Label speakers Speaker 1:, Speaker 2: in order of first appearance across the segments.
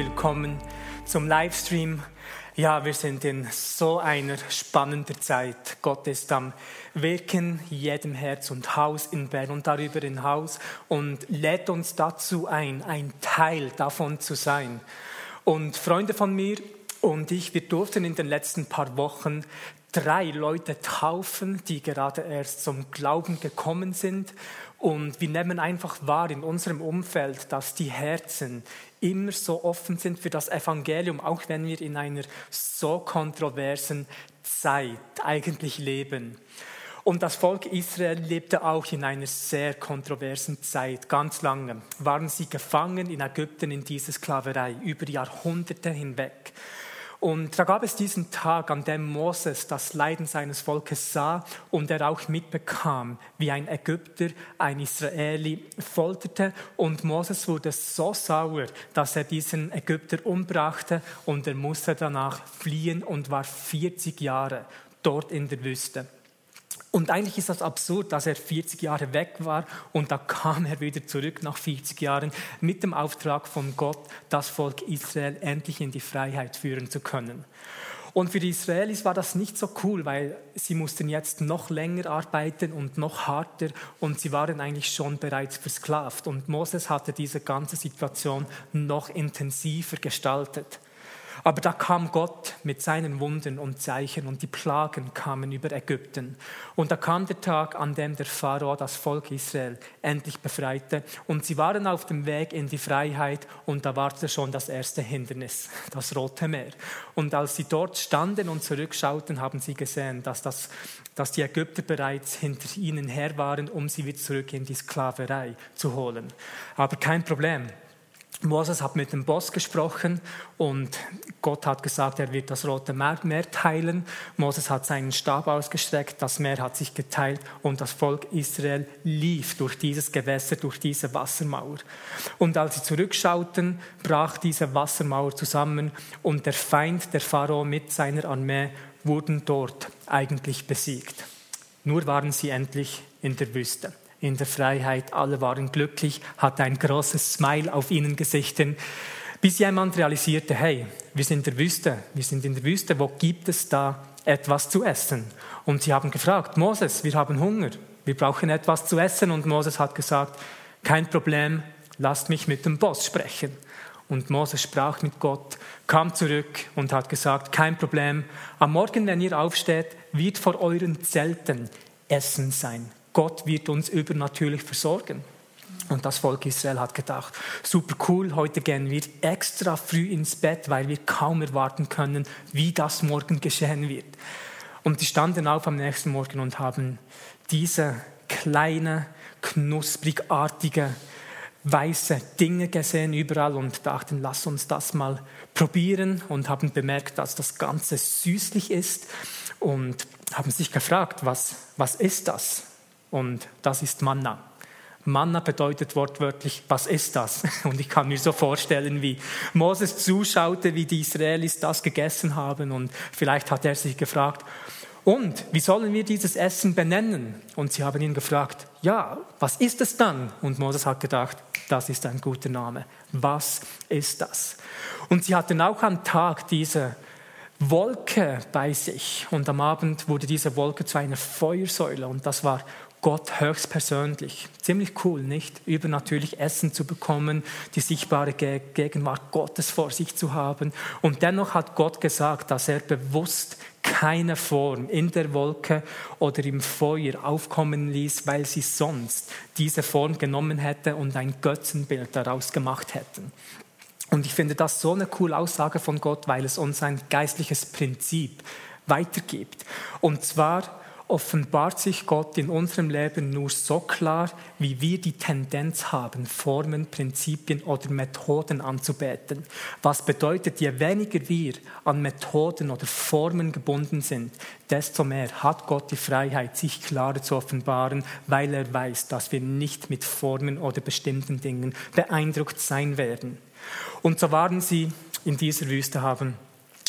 Speaker 1: Willkommen zum Livestream. Ja, wir sind in so einer spannenden Zeit. Gott ist am Wirken, jedem Herz und Haus in Bern und darüber hinaus und lädt uns dazu ein, ein Teil davon zu sein. Und Freunde von mir, und ich, wir durften in den letzten paar Wochen drei Leute taufen, die gerade erst zum Glauben gekommen sind. Und wir nehmen einfach wahr in unserem Umfeld, dass die Herzen immer so offen sind für das Evangelium, auch wenn wir in einer so kontroversen Zeit eigentlich leben. Und das Volk Israel lebte auch in einer sehr kontroversen Zeit. Ganz lange waren sie gefangen in Ägypten in dieser Sklaverei über Jahrhunderte hinweg. Und da gab es diesen Tag, an dem Moses das Leiden seines Volkes sah und er auch mitbekam, wie ein Ägypter ein Israeli folterte. Und Moses wurde so sauer, dass er diesen Ägypter umbrachte und er musste danach fliehen und war 40 Jahre dort in der Wüste. Und eigentlich ist das absurd, dass er 40 Jahre weg war und da kam er wieder zurück nach 40 Jahren mit dem Auftrag von Gott, das Volk Israel endlich in die Freiheit führen zu können. Und für die Israelis war das nicht so cool, weil sie mussten jetzt noch länger arbeiten und noch harter und sie waren eigentlich schon bereits versklavt. Und Moses hatte diese ganze Situation noch intensiver gestaltet. Aber da kam Gott mit seinen Wunden und Zeichen und die Plagen kamen über Ägypten. Und da kam der Tag, an dem der Pharao das Volk Israel endlich befreite. Und sie waren auf dem Weg in die Freiheit und da wartete schon das erste Hindernis, das Rote Meer. Und als sie dort standen und zurückschauten, haben sie gesehen, dass, das, dass die Ägypter bereits hinter ihnen her waren, um sie wieder zurück in die Sklaverei zu holen. Aber kein Problem. Moses hat mit dem Boss gesprochen und Gott hat gesagt, er wird das Rote Meer teilen. Moses hat seinen Stab ausgestreckt, das Meer hat sich geteilt und das Volk Israel lief durch dieses Gewässer, durch diese Wassermauer. Und als sie zurückschauten, brach diese Wassermauer zusammen und der Feind, der Pharao mit seiner Armee, wurden dort eigentlich besiegt. Nur waren sie endlich in der Wüste in der Freiheit. Alle waren glücklich, hatte ein großes Smile auf ihren Gesichtern, bis jemand realisierte, hey, wir sind in der Wüste, wir sind in der Wüste, wo gibt es da etwas zu essen? Und sie haben gefragt, Moses, wir haben Hunger, wir brauchen etwas zu essen. Und Moses hat gesagt, kein Problem, lasst mich mit dem Boss sprechen. Und Moses sprach mit Gott, kam zurück und hat gesagt, kein Problem, am Morgen, wenn ihr aufsteht, wird vor euren Zelten Essen sein. Gott wird uns übernatürlich versorgen. Und das Volk Israel hat gedacht, super cool, heute gehen wir extra früh ins Bett, weil wir kaum erwarten können, wie das morgen geschehen wird. Und die standen auf am nächsten Morgen und haben diese kleine, knusprigartige, weiße Dinge gesehen überall und dachten, lass uns das mal probieren und haben bemerkt, dass das Ganze süßlich ist und haben sich gefragt, was, was ist das? Und das ist Manna. Manna bedeutet wortwörtlich, was ist das? Und ich kann mir so vorstellen, wie Moses zuschaute, wie die Israelis das gegessen haben. Und vielleicht hat er sich gefragt, und wie sollen wir dieses Essen benennen? Und sie haben ihn gefragt, ja, was ist es dann? Und Moses hat gedacht, das ist ein guter Name. Was ist das? Und sie hatten auch am Tag diese Wolke bei sich. Und am Abend wurde diese Wolke zu einer Feuersäule. Und das war Gott höchstpersönlich. Ziemlich cool, nicht? Übernatürlich Essen zu bekommen, die sichtbare Gegenwart Gottes vor sich zu haben. Und dennoch hat Gott gesagt, dass er bewusst keine Form in der Wolke oder im Feuer aufkommen ließ, weil sie sonst diese Form genommen hätte und ein Götzenbild daraus gemacht hätten. Und ich finde das so eine coole Aussage von Gott, weil es uns ein geistliches Prinzip weitergibt. Und zwar, offenbart sich Gott in unserem Leben nur so klar, wie wir die Tendenz haben, Formen, Prinzipien oder Methoden anzubeten. Was bedeutet, je weniger wir an Methoden oder Formen gebunden sind, desto mehr hat Gott die Freiheit, sich klarer zu offenbaren, weil er weiß, dass wir nicht mit Formen oder bestimmten Dingen beeindruckt sein werden. Und so waren sie in dieser Wüste, haben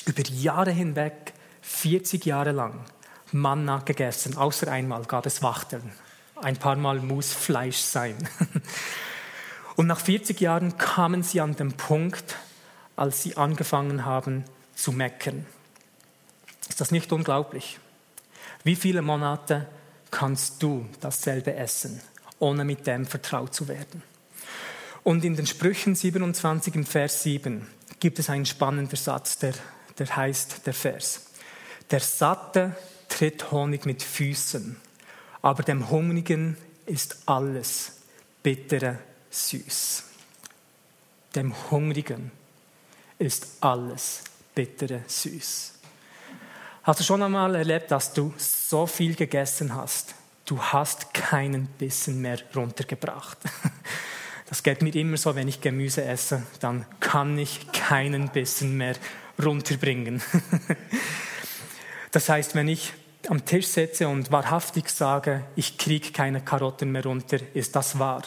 Speaker 1: über Jahre hinweg, 40 Jahre lang, Manna gegessen, außer einmal gab es Wachteln. Ein paar Mal muss Fleisch sein. Und nach 40 Jahren kamen sie an den Punkt, als sie angefangen haben zu meckern. Ist das nicht unglaublich? Wie viele Monate kannst du dasselbe essen, ohne mit dem vertraut zu werden? Und in den Sprüchen 27 im Vers 7 gibt es einen spannenden Satz, der, der heißt der Vers. Der Satte tritt Honig mit Füßen, aber dem Hungrigen ist alles bittere süß. Dem Hungrigen ist alles bittere süß. Hast du schon einmal erlebt, dass du so viel gegessen hast, du hast keinen Bissen mehr runtergebracht? Das geht mir immer so, wenn ich Gemüse esse, dann kann ich keinen Bissen mehr runterbringen. Das heißt, wenn ich am Tisch sitze und wahrhaftig sage, ich kriege keine Karotten mehr runter, ist das wahr.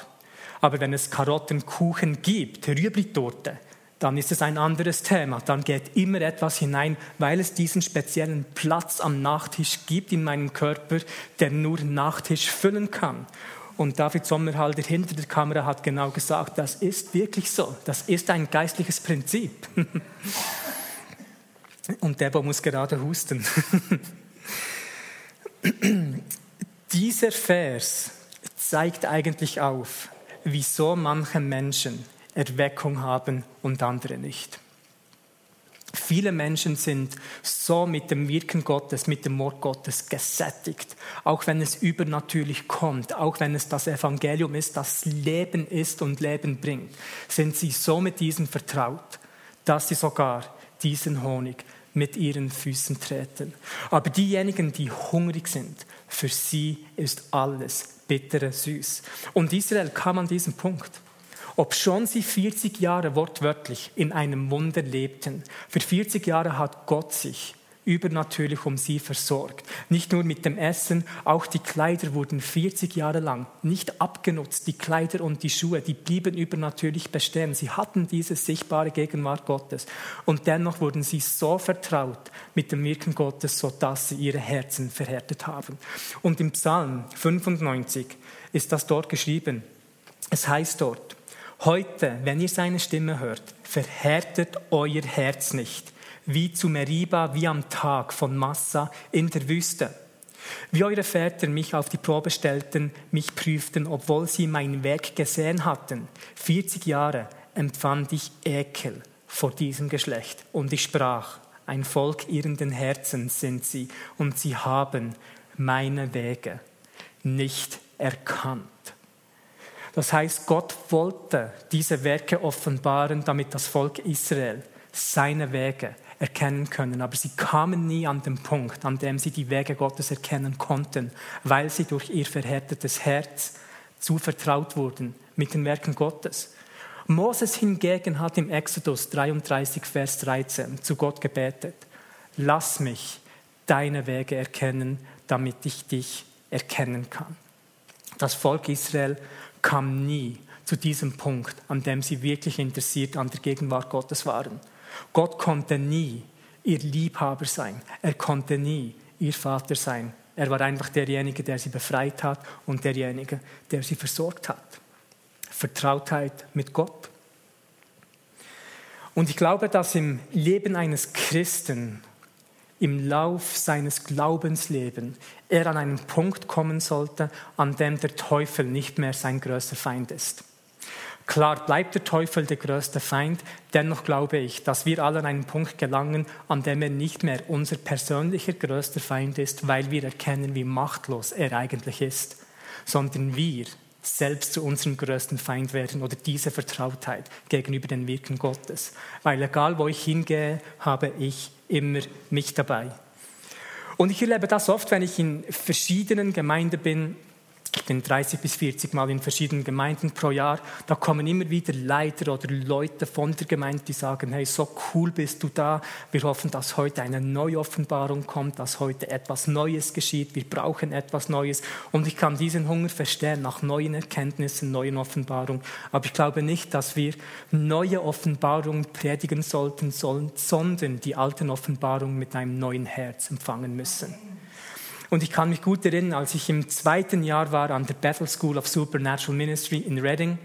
Speaker 1: Aber wenn es Karottenkuchen gibt, Rüebli-Torte, dann ist es ein anderes Thema. Dann geht immer etwas hinein, weil es diesen speziellen Platz am Nachtisch gibt in meinem Körper, der nur Nachtisch füllen kann. Und David Sommerhalder hinter der Kamera hat genau gesagt, das ist wirklich so. Das ist ein geistliches Prinzip. Und Debo muss gerade husten. Dieser Vers zeigt eigentlich auf, wieso manche Menschen Erweckung haben und andere nicht. Viele Menschen sind so mit dem Wirken Gottes, mit dem Wort Gottes gesättigt, auch wenn es übernatürlich kommt, auch wenn es das Evangelium ist, das Leben ist und Leben bringt, sind sie so mit diesem vertraut, dass sie sogar diesen Honig mit ihren Füßen treten. Aber diejenigen, die hungrig sind, für sie ist alles bittere süß. Und Israel kam an diesen Punkt. Obschon sie 40 Jahre wortwörtlich in einem Wunder lebten, für 40 Jahre hat Gott sich übernatürlich um sie versorgt. Nicht nur mit dem Essen, auch die Kleider wurden 40 Jahre lang nicht abgenutzt. Die Kleider und die Schuhe, die blieben übernatürlich bestehen. Sie hatten diese sichtbare Gegenwart Gottes. Und dennoch wurden sie so vertraut mit dem Wirken Gottes, sodass sie ihre Herzen verhärtet haben. Und im Psalm 95 ist das dort geschrieben. Es heißt dort, Heute, wenn ihr seine Stimme hört, verhärtet euer Herz nicht wie zu Meriba, wie am Tag von Massa in der Wüste. Wie eure Väter mich auf die Probe stellten, mich prüften, obwohl sie meinen Weg gesehen hatten. 40 Jahre empfand ich Ekel vor diesem Geschlecht. Und ich sprach, ein Volk irrenden Herzens sind sie, und sie haben meine Wege nicht erkannt. Das heißt, Gott wollte diese Werke offenbaren, damit das Volk Israel seine Wege erkennen können. Aber sie kamen nie an den Punkt, an dem sie die Wege Gottes erkennen konnten, weil sie durch ihr verhärtetes Herz zu vertraut wurden mit den Werken Gottes. Moses hingegen hat im Exodus 33, Vers 13 zu Gott gebetet, lass mich deine Wege erkennen, damit ich dich erkennen kann. Das Volk Israel kam nie zu diesem Punkt, an dem sie wirklich interessiert an der Gegenwart Gottes waren. Gott konnte nie ihr Liebhaber sein. Er konnte nie ihr Vater sein. Er war einfach derjenige, der sie befreit hat und derjenige, der sie versorgt hat. Vertrautheit mit Gott. Und ich glaube, dass im Leben eines Christen, im Lauf seines Glaubenslebens, er an einen Punkt kommen sollte, an dem der Teufel nicht mehr sein größter Feind ist. Klar bleibt der Teufel der größte Feind, dennoch glaube ich, dass wir alle an einen Punkt gelangen, an dem er nicht mehr unser persönlicher größter Feind ist, weil wir erkennen, wie machtlos er eigentlich ist, sondern wir selbst zu unserem größten Feind werden oder diese Vertrautheit gegenüber den Wirken Gottes. Weil egal wo ich hingehe, habe ich immer mich dabei. Und ich erlebe das oft, wenn ich in verschiedenen Gemeinden bin, ich bin 30 bis 40 Mal in verschiedenen Gemeinden pro Jahr. Da kommen immer wieder Leiter oder Leute von der Gemeinde, die sagen, hey, so cool bist du da. Wir hoffen, dass heute eine neue Offenbarung kommt, dass heute etwas Neues geschieht. Wir brauchen etwas Neues. Und ich kann diesen Hunger verstehen nach neuen Erkenntnissen, neuen Offenbarungen. Aber ich glaube nicht, dass wir neue Offenbarungen predigen sollten, sondern die alten Offenbarungen mit einem neuen Herz empfangen müssen. Und ich kann mich gut erinnern, als ich im zweiten Jahr war an der Bethel School of Supernatural Ministry in Reading,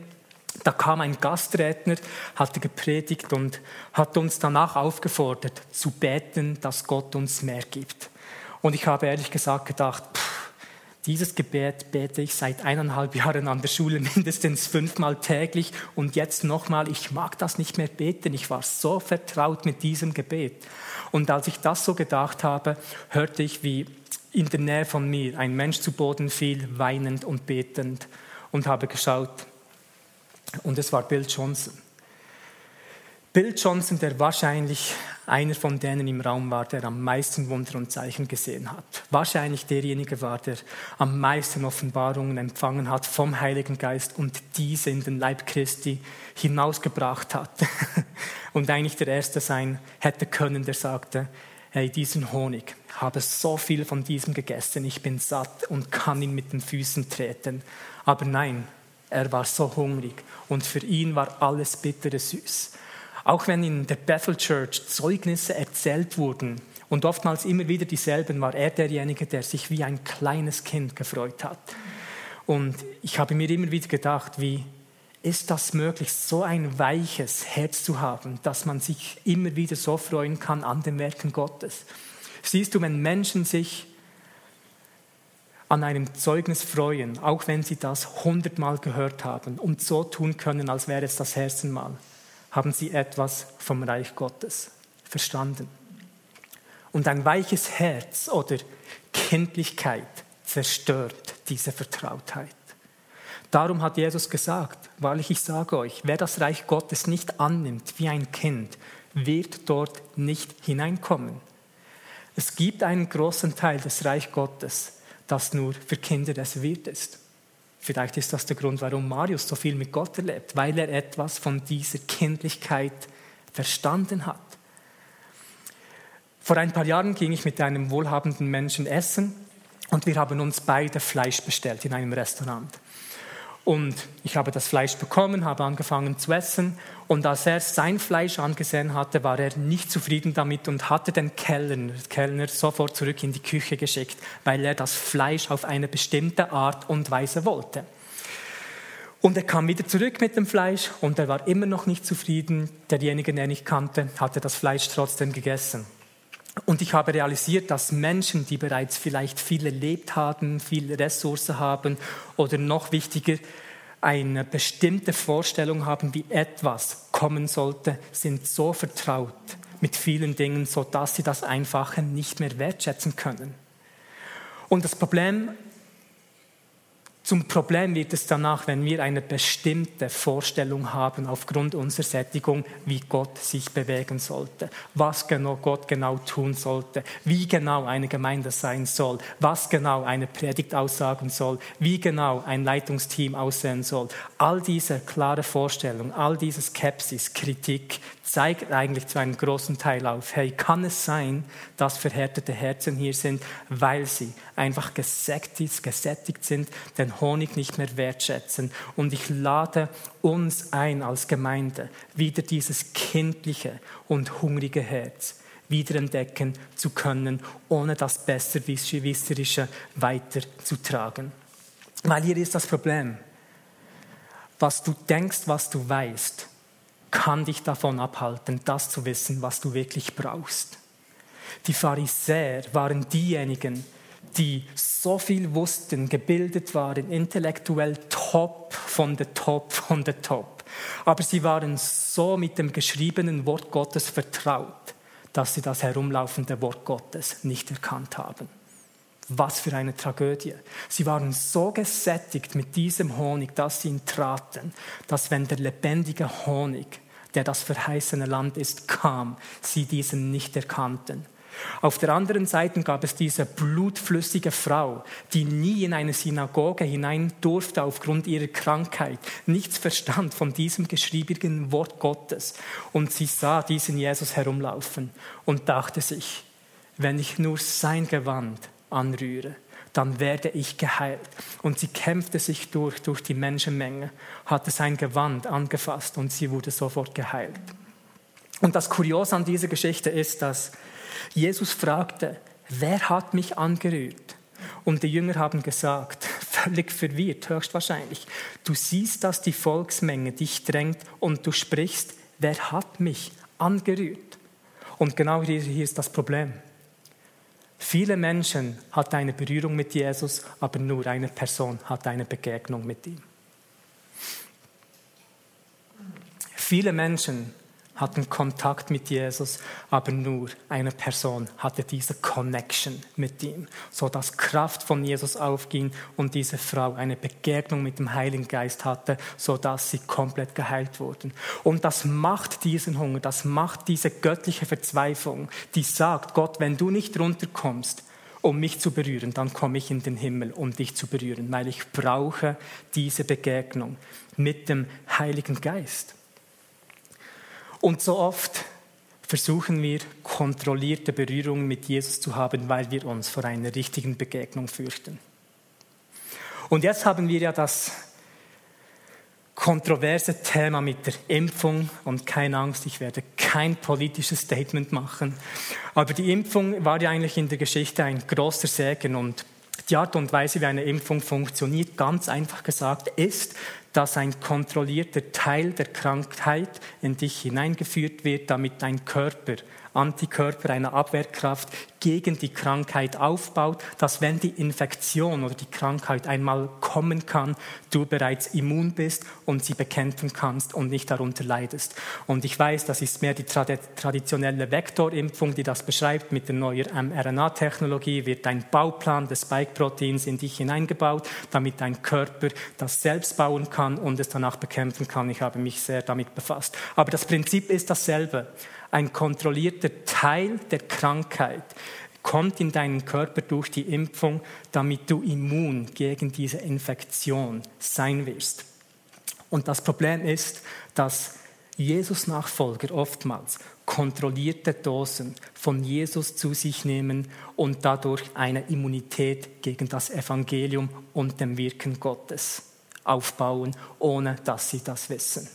Speaker 1: da kam ein Gastredner, hatte gepredigt und hat uns danach aufgefordert, zu beten, dass Gott uns mehr gibt. Und ich habe ehrlich gesagt gedacht, pff, dieses Gebet bete ich seit eineinhalb Jahren an der Schule mindestens fünfmal täglich und jetzt nochmal, ich mag das nicht mehr beten. Ich war so vertraut mit diesem Gebet. Und als ich das so gedacht habe, hörte ich, wie in der Nähe von mir ein Mensch zu Boden fiel, weinend und betend und habe geschaut. Und es war Bill Johnson. Bill Johnson, der wahrscheinlich einer von denen im Raum war, der am meisten Wunder und Zeichen gesehen hat. Wahrscheinlich derjenige war, der am meisten Offenbarungen empfangen hat vom Heiligen Geist und diese in den Leib Christi hinausgebracht hat. Und eigentlich der Erste sein hätte können, der sagte, hey, diesen Honig, habe so viel von diesem gegessen, ich bin satt und kann ihn mit den Füßen treten. Aber nein, er war so hungrig und für ihn war alles bittere süß. Auch wenn in der Bethel Church Zeugnisse erzählt wurden und oftmals immer wieder dieselben, war er derjenige, der sich wie ein kleines Kind gefreut hat. Und ich habe mir immer wieder gedacht, wie ist das möglich, so ein weiches Herz zu haben, dass man sich immer wieder so freuen kann an den Werken Gottes. Siehst du, wenn Menschen sich an einem Zeugnis freuen, auch wenn sie das hundertmal gehört haben und so tun können, als wäre es das erste Mal, haben sie etwas vom Reich Gottes verstanden. Und ein weiches Herz oder Kindlichkeit zerstört diese Vertrautheit. Darum hat Jesus gesagt, wahrlich ich sage euch, wer das Reich Gottes nicht annimmt wie ein Kind, wird dort nicht hineinkommen. Es gibt einen großen Teil des Reich Gottes, das nur für Kinder des Wirt ist. Vielleicht ist das der Grund, warum Marius so viel mit Gott erlebt, weil er etwas von dieser Kindlichkeit verstanden hat. Vor ein paar Jahren ging ich mit einem wohlhabenden Menschen essen und wir haben uns beide Fleisch bestellt in einem Restaurant. Und ich habe das Fleisch bekommen, habe angefangen zu essen. Und als er sein Fleisch angesehen hatte, war er nicht zufrieden damit und hatte den Kellner, Kellner sofort zurück in die Küche geschickt, weil er das Fleisch auf eine bestimmte Art und Weise wollte. Und er kam wieder zurück mit dem Fleisch und er war immer noch nicht zufrieden. Derjenige, den ich kannte, hatte das Fleisch trotzdem gegessen. Und ich habe realisiert, dass Menschen, die bereits vielleicht viel erlebt haben, viele Ressourcen haben oder noch wichtiger, eine bestimmte Vorstellung haben, wie etwas kommen sollte, sind so vertraut mit vielen Dingen, sodass sie das Einfache nicht mehr wertschätzen können. Und das Problem zum Problem wird es danach, wenn wir eine bestimmte Vorstellung haben aufgrund unserer Sättigung, wie Gott sich bewegen sollte, was genau Gott genau tun sollte, wie genau eine Gemeinde sein soll, was genau eine Predigt aussagen soll, wie genau ein Leitungsteam aussehen soll. All diese klare Vorstellung, all diese Skepsis, Kritik zeigt eigentlich zu einem großen Teil auf, hey, kann es sein, dass verhärtete Herzen hier sind, weil sie einfach gesättigt, gesättigt sind, den Honig nicht mehr wertschätzen. Und ich lade uns ein als Gemeinde, wieder dieses kindliche und hungrige Herz wiederentdecken zu können, ohne das Besserwisserische weiterzutragen. Weil hier ist das Problem. Was du denkst, was du weißt, kann dich davon abhalten, das zu wissen, was du wirklich brauchst. Die Pharisäer waren diejenigen, die so viel wussten, gebildet waren, intellektuell top von der Top von der Top. Aber sie waren so mit dem geschriebenen Wort Gottes vertraut, dass sie das herumlaufende Wort Gottes nicht erkannt haben. Was für eine Tragödie. Sie waren so gesättigt mit diesem Honig, dass sie ihn traten, dass wenn der lebendige Honig, der das verheißene Land ist, kam, sie diesen nicht erkannten. Auf der anderen Seite gab es diese blutflüssige Frau, die nie in eine Synagoge hinein durfte aufgrund ihrer Krankheit, nichts verstand von diesem geschriebenen Wort Gottes. Und sie sah diesen Jesus herumlaufen und dachte sich, wenn ich nur sein Gewand anrühre, dann werde ich geheilt. Und sie kämpfte sich durch, durch die Menschenmenge, hatte sein Gewand angefasst und sie wurde sofort geheilt. Und das Kuriose an dieser Geschichte ist, dass Jesus fragte, wer hat mich angerührt? Und die Jünger haben gesagt, völlig verwirrt, höchstwahrscheinlich, du siehst, dass die Volksmenge dich drängt und du sprichst, wer hat mich angerührt? Und genau hier, hier ist das Problem. Viele Menschen hatten eine Berührung mit Jesus, aber nur eine Person hat eine Begegnung mit ihm. Viele Menschen hatten Kontakt mit Jesus, aber nur eine Person hatte diese Connection mit ihm, so dass Kraft von Jesus aufging und diese Frau eine Begegnung mit dem Heiligen Geist hatte, so dass sie komplett geheilt wurden. Und das macht diesen Hunger, das macht diese göttliche Verzweiflung, die sagt, Gott, wenn du nicht runterkommst, um mich zu berühren, dann komme ich in den Himmel, um dich zu berühren, weil ich brauche diese Begegnung mit dem Heiligen Geist. Und so oft versuchen wir, kontrollierte Berührungen mit Jesus zu haben, weil wir uns vor einer richtigen Begegnung fürchten. Und jetzt haben wir ja das kontroverse Thema mit der Impfung und keine Angst, ich werde kein politisches Statement machen. Aber die Impfung war ja eigentlich in der Geschichte ein großer Segen und die Art und Weise, wie eine Impfung funktioniert, ganz einfach gesagt, ist, dass ein kontrollierter Teil der Krankheit in dich hineingeführt wird, damit dein Körper Antikörper, eine Abwehrkraft gegen die Krankheit aufbaut, dass wenn die Infektion oder die Krankheit einmal kommen kann, du bereits immun bist und sie bekämpfen kannst und nicht darunter leidest. Und ich weiß, das ist mehr die traditionelle Vektorimpfung, die das beschreibt. Mit der neuen mRNA-Technologie wird ein Bauplan des Spike-Proteins in dich hineingebaut, damit dein Körper das selbst bauen kann und es danach bekämpfen kann. Ich habe mich sehr damit befasst. Aber das Prinzip ist dasselbe ein kontrollierter Teil der Krankheit kommt in deinen Körper durch die Impfung, damit du immun gegen diese Infektion sein wirst. Und das Problem ist, dass Jesus-Nachfolger oftmals kontrollierte Dosen von Jesus zu sich nehmen und dadurch eine Immunität gegen das Evangelium und dem Wirken Gottes aufbauen, ohne dass sie das wissen.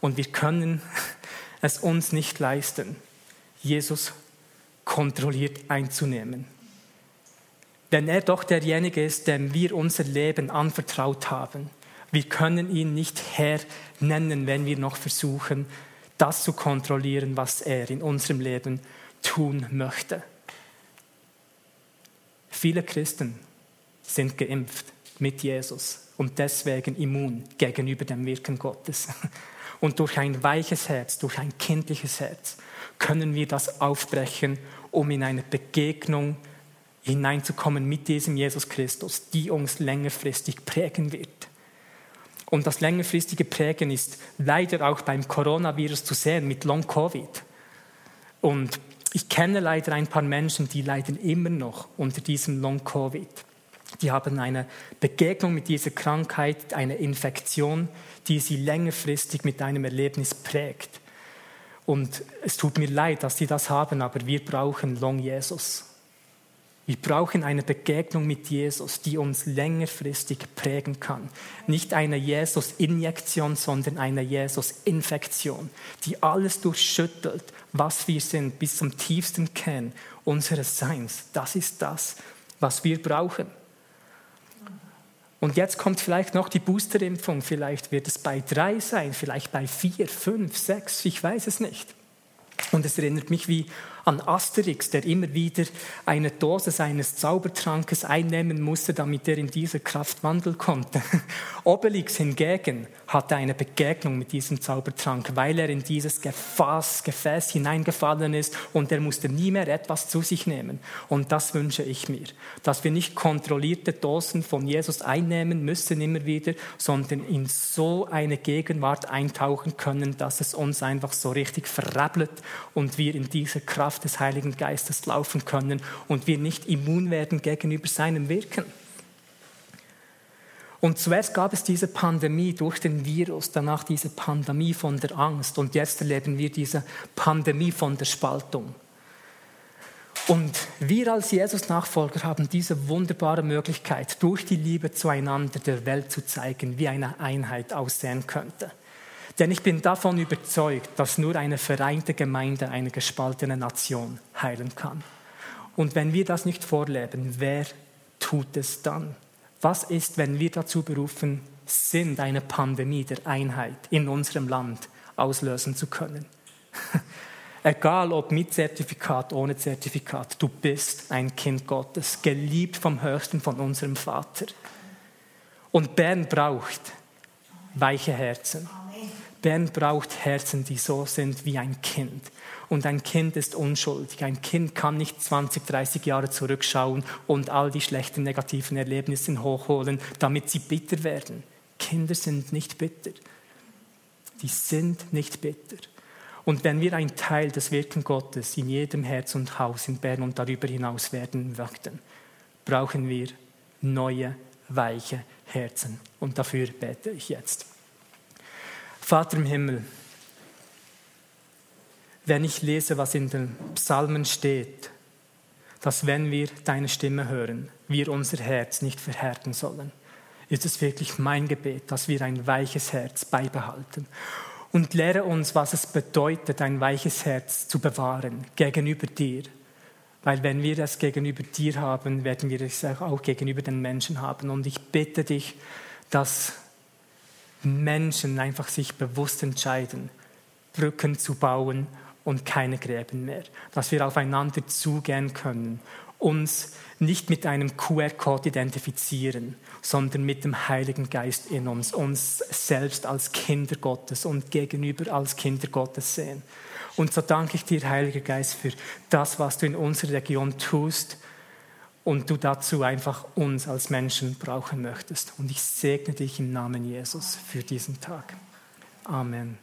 Speaker 1: Und wir können es uns nicht leisten, Jesus kontrolliert einzunehmen. Wenn er doch derjenige ist, dem wir unser Leben anvertraut haben. Wir können ihn nicht Herr nennen, wenn wir noch versuchen, das zu kontrollieren, was er in unserem Leben tun möchte. Viele Christen sind geimpft mit Jesus und deswegen immun gegenüber dem Wirken Gottes. Und durch ein weiches Herz, durch ein kindliches Herz können wir das aufbrechen, um in eine Begegnung hineinzukommen mit diesem Jesus Christus, die uns längerfristig prägen wird. Und das längerfristige Prägen ist leider auch beim Coronavirus zu sehen mit Long Covid. Und ich kenne leider ein paar Menschen, die leiden immer noch unter diesem Long Covid. Die haben eine Begegnung mit dieser Krankheit, eine Infektion, die sie längerfristig mit einem Erlebnis prägt. Und es tut mir leid, dass sie das haben, aber wir brauchen Long Jesus. Wir brauchen eine Begegnung mit Jesus, die uns längerfristig prägen kann. Nicht eine Jesus-Injektion, sondern eine Jesus-Infektion, die alles durchschüttelt, was wir sind, bis zum tiefsten Kern unseres Seins. Das ist das, was wir brauchen. Und jetzt kommt vielleicht noch die Boosterimpfung. Vielleicht wird es bei drei sein, vielleicht bei vier, fünf, sechs, ich weiß es nicht. Und es erinnert mich wie an Asterix, der immer wieder eine Dose seines Zaubertrankes einnehmen musste, damit er in dieser Kraft wandeln konnte. Obelix hingegen hatte eine Begegnung mit diesem Zaubertrank, weil er in dieses Gefäß, Gefäß hineingefallen ist und er musste nie mehr etwas zu sich nehmen. Und das wünsche ich mir, dass wir nicht kontrollierte Dosen von Jesus einnehmen müssen immer wieder, sondern in so eine Gegenwart eintauchen können, dass es uns einfach so richtig verrabbelt und wir in diese Kraft Kraft des Heiligen Geistes laufen können und wir nicht immun werden gegenüber seinem Wirken. Und zuerst gab es diese Pandemie durch den Virus, danach diese Pandemie von der Angst und jetzt erleben wir diese Pandemie von der Spaltung. Und wir als Jesus-Nachfolger haben diese wunderbare Möglichkeit, durch die Liebe zueinander der Welt zu zeigen, wie eine Einheit aussehen könnte. Denn ich bin davon überzeugt, dass nur eine vereinte Gemeinde eine gespaltene Nation heilen kann. Und wenn wir das nicht vorleben, wer tut es dann? Was ist, wenn wir dazu berufen sind, eine Pandemie der Einheit in unserem Land auslösen zu können? Egal ob mit Zertifikat, ohne Zertifikat, du bist ein Kind Gottes, geliebt vom Höchsten, von unserem Vater. Und Bern braucht weiche Herzen. Bern braucht Herzen, die so sind wie ein Kind. Und ein Kind ist unschuldig. Ein Kind kann nicht 20, 30 Jahre zurückschauen und all die schlechten, negativen Erlebnisse hochholen, damit sie bitter werden. Kinder sind nicht bitter. Die sind nicht bitter. Und wenn wir ein Teil des Wirken Gottes in jedem Herz und Haus in Bern und darüber hinaus werden möchten, brauchen wir neue, weiche Herzen. Und dafür bete ich jetzt. Vater im Himmel, wenn ich lese, was in den Psalmen steht, dass wenn wir deine Stimme hören, wir unser Herz nicht verhärten sollen, ist es wirklich mein Gebet, dass wir ein weiches Herz beibehalten. Und lehre uns, was es bedeutet, ein weiches Herz zu bewahren gegenüber dir. Weil wenn wir das gegenüber dir haben, werden wir es auch gegenüber den Menschen haben. Und ich bitte dich, dass Menschen einfach sich bewusst entscheiden, Brücken zu bauen und keine Gräben mehr. Dass wir aufeinander zugehen können, uns nicht mit einem QR-Code identifizieren, sondern mit dem Heiligen Geist in uns, uns selbst als Kinder Gottes und gegenüber als Kinder Gottes sehen. Und so danke ich dir, Heiliger Geist, für das, was du in unserer Region tust und du dazu einfach uns als Menschen brauchen möchtest. Und ich segne dich im Namen Jesus für diesen Tag. Amen.